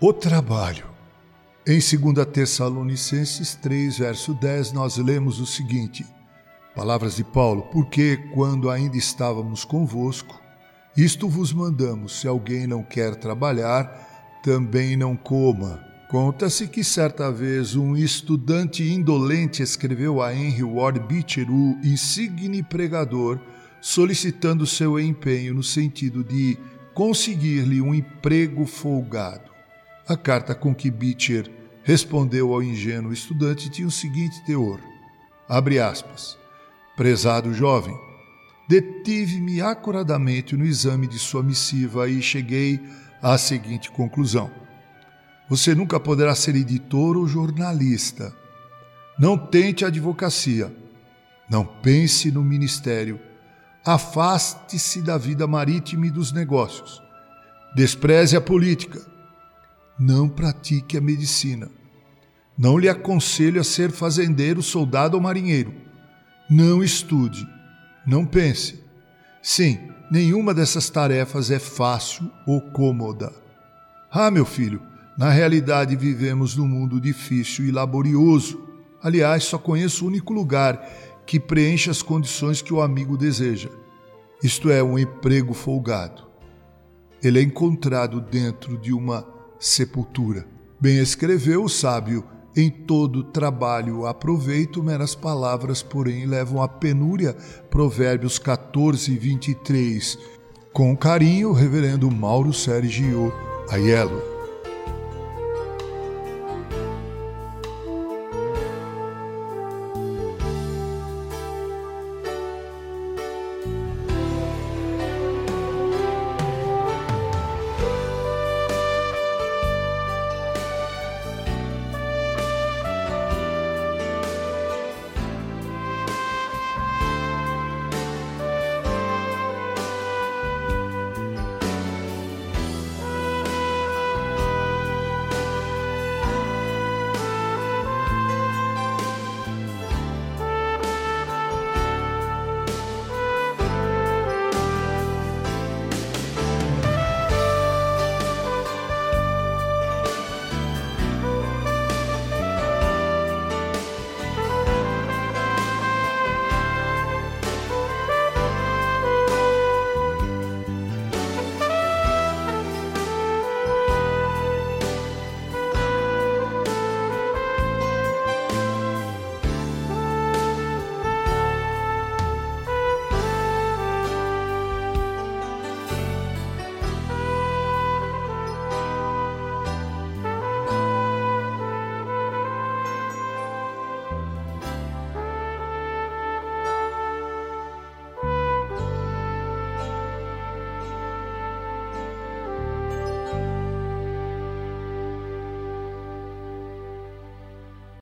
O trabalho. Em 2 Tessalonicenses 3, verso 10, nós lemos o seguinte: Palavras de Paulo, porque quando ainda estávamos convosco, isto vos mandamos: se alguém não quer trabalhar, também não coma. Conta-se que certa vez um estudante indolente escreveu a Henry Ward Beecher, o insigne pregador, solicitando seu empenho no sentido de conseguir-lhe um emprego folgado. A carta com que Beecher respondeu ao ingênuo estudante tinha o seguinte teor: abre aspas. Prezado jovem, detive-me acuradamente no exame de sua missiva e cheguei à seguinte conclusão: você nunca poderá ser editor ou jornalista. Não tente a advocacia. Não pense no ministério. Afaste-se da vida marítima e dos negócios. Despreze a política não pratique a medicina. Não lhe aconselho a ser fazendeiro, soldado ou marinheiro. Não estude. Não pense. Sim, nenhuma dessas tarefas é fácil ou cômoda. Ah, meu filho, na realidade vivemos num mundo difícil e laborioso. Aliás, só conheço o único lugar que preenche as condições que o amigo deseja. Isto é, um emprego folgado. Ele é encontrado dentro de uma sepultura. Bem escreveu o sábio: em todo trabalho aproveito, meras palavras, porém, levam à penúria. Provérbios 14, 23. Com carinho, Reverendo Mauro Sergio Aiello.